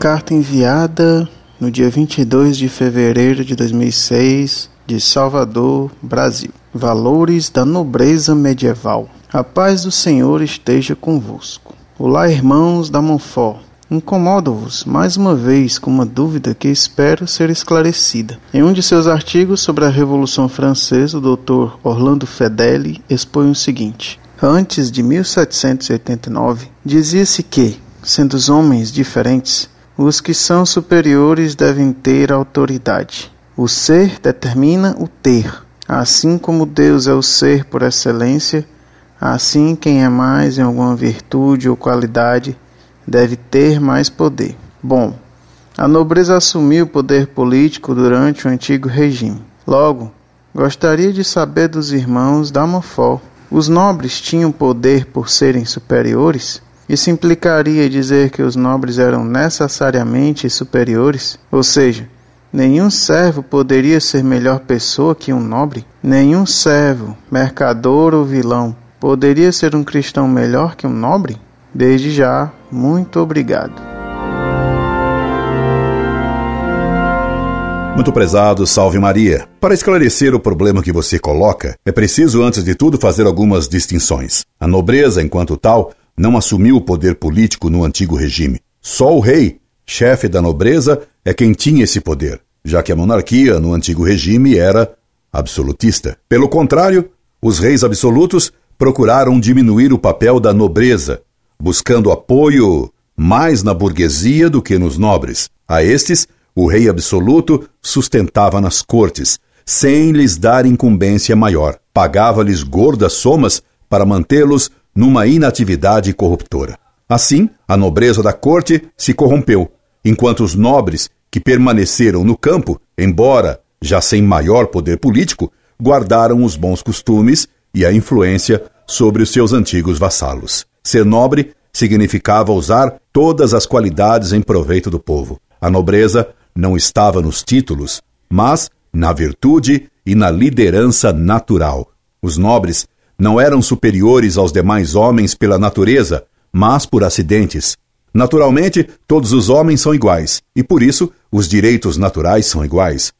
carta enviada no dia 22 de fevereiro de 2006 de Salvador, Brasil. Valores da nobreza medieval. A paz do Senhor esteja convosco. Olá, irmãos da Monfort. Incomodo-vos mais uma vez com uma dúvida que espero ser esclarecida. Em um de seus artigos sobre a Revolução Francesa, o Dr. Orlando Fedeli expõe o seguinte: Antes de 1789, dizia-se que, sendo os homens diferentes, os que são superiores devem ter autoridade. O ser determina o ter. Assim como Deus é o ser por excelência, assim quem é mais em alguma virtude ou qualidade deve ter mais poder. Bom, a nobreza assumiu o poder político durante o antigo regime. Logo, gostaria de saber dos irmãos da Mofó. Os nobres tinham poder por serem superiores? Isso implicaria dizer que os nobres eram necessariamente superiores, ou seja, nenhum servo poderia ser melhor pessoa que um nobre, nenhum servo, mercador ou vilão poderia ser um cristão melhor que um nobre? Desde já, muito obrigado. Muito prezado, salve Maria. Para esclarecer o problema que você coloca, é preciso, antes de tudo, fazer algumas distinções. A nobreza, enquanto tal, não assumiu o poder político no antigo regime. Só o rei, chefe da nobreza, é quem tinha esse poder, já que a monarquia no antigo regime era absolutista. Pelo contrário, os reis absolutos procuraram diminuir o papel da nobreza, buscando apoio mais na burguesia do que nos nobres. A estes, o rei absoluto sustentava nas cortes, sem lhes dar incumbência maior. Pagava-lhes gordas somas para mantê-los numa inatividade corruptora. Assim, a nobreza da corte se corrompeu, enquanto os nobres que permaneceram no campo, embora já sem maior poder político, guardaram os bons costumes e a influência sobre os seus antigos vassalos. Ser nobre significava usar todas as qualidades em proveito do povo. A nobreza não estava nos títulos, mas na virtude e na liderança natural. Os nobres não eram superiores aos demais homens pela natureza, mas por acidentes. Naturalmente, todos os homens são iguais, e por isso os direitos naturais são iguais.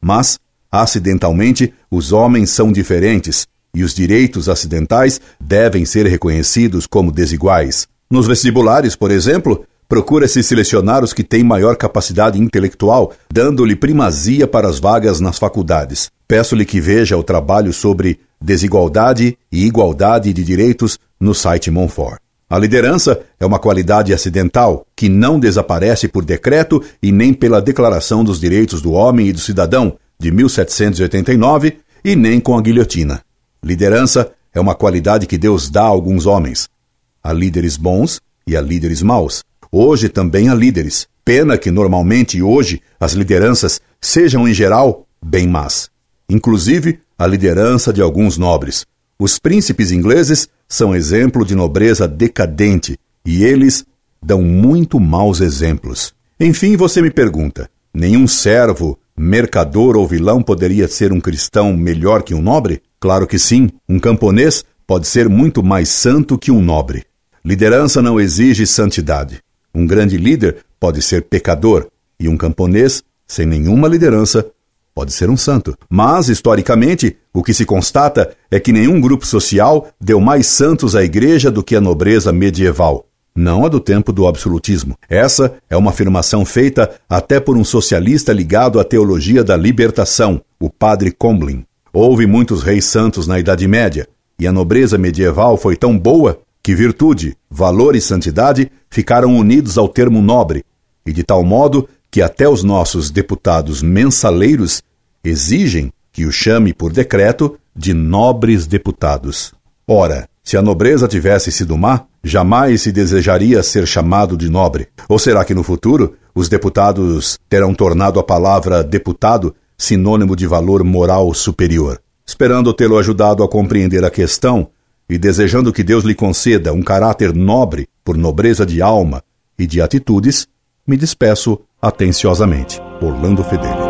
Mas, acidentalmente, os homens são diferentes, e os direitos acidentais devem ser reconhecidos como desiguais. Nos vestibulares, por exemplo, procura-se selecionar os que têm maior capacidade intelectual, dando-lhe primazia para as vagas nas faculdades. Peço-lhe que veja o trabalho sobre desigualdade e igualdade de direitos no site Monfort. A liderança é uma qualidade acidental que não desaparece por decreto e nem pela Declaração dos Direitos do Homem e do Cidadão de 1789 e nem com a guilhotina. Liderança é uma qualidade que Deus dá a alguns homens. Há líderes bons e há líderes maus. Hoje também há líderes. Pena que normalmente hoje as lideranças sejam em geral bem más. Inclusive a liderança de alguns nobres. Os príncipes ingleses são exemplo de nobreza decadente e eles dão muito maus exemplos. Enfim, você me pergunta: nenhum servo, mercador ou vilão poderia ser um cristão melhor que um nobre? Claro que sim, um camponês pode ser muito mais santo que um nobre. Liderança não exige santidade. Um grande líder pode ser pecador e um camponês, sem nenhuma liderança, pode ser um santo. Mas, historicamente, o que se constata é que nenhum grupo social deu mais santos à igreja do que a nobreza medieval. Não a do tempo do absolutismo. Essa é uma afirmação feita até por um socialista ligado à teologia da libertação, o padre Comblin. Houve muitos reis santos na Idade Média, e a nobreza medieval foi tão boa que virtude, valor e santidade ficaram unidos ao termo nobre, e de tal modo que até os nossos deputados mensaleiros exigem que o chame por decreto de nobres deputados. Ora, se a nobreza tivesse sido má, jamais se desejaria ser chamado de nobre. Ou será que no futuro os deputados terão tornado a palavra deputado sinônimo de valor moral superior? Esperando tê-lo ajudado a compreender a questão e desejando que Deus lhe conceda um caráter nobre por nobreza de alma e de atitudes, me despeço atenciosamente. Orlando Fedeli.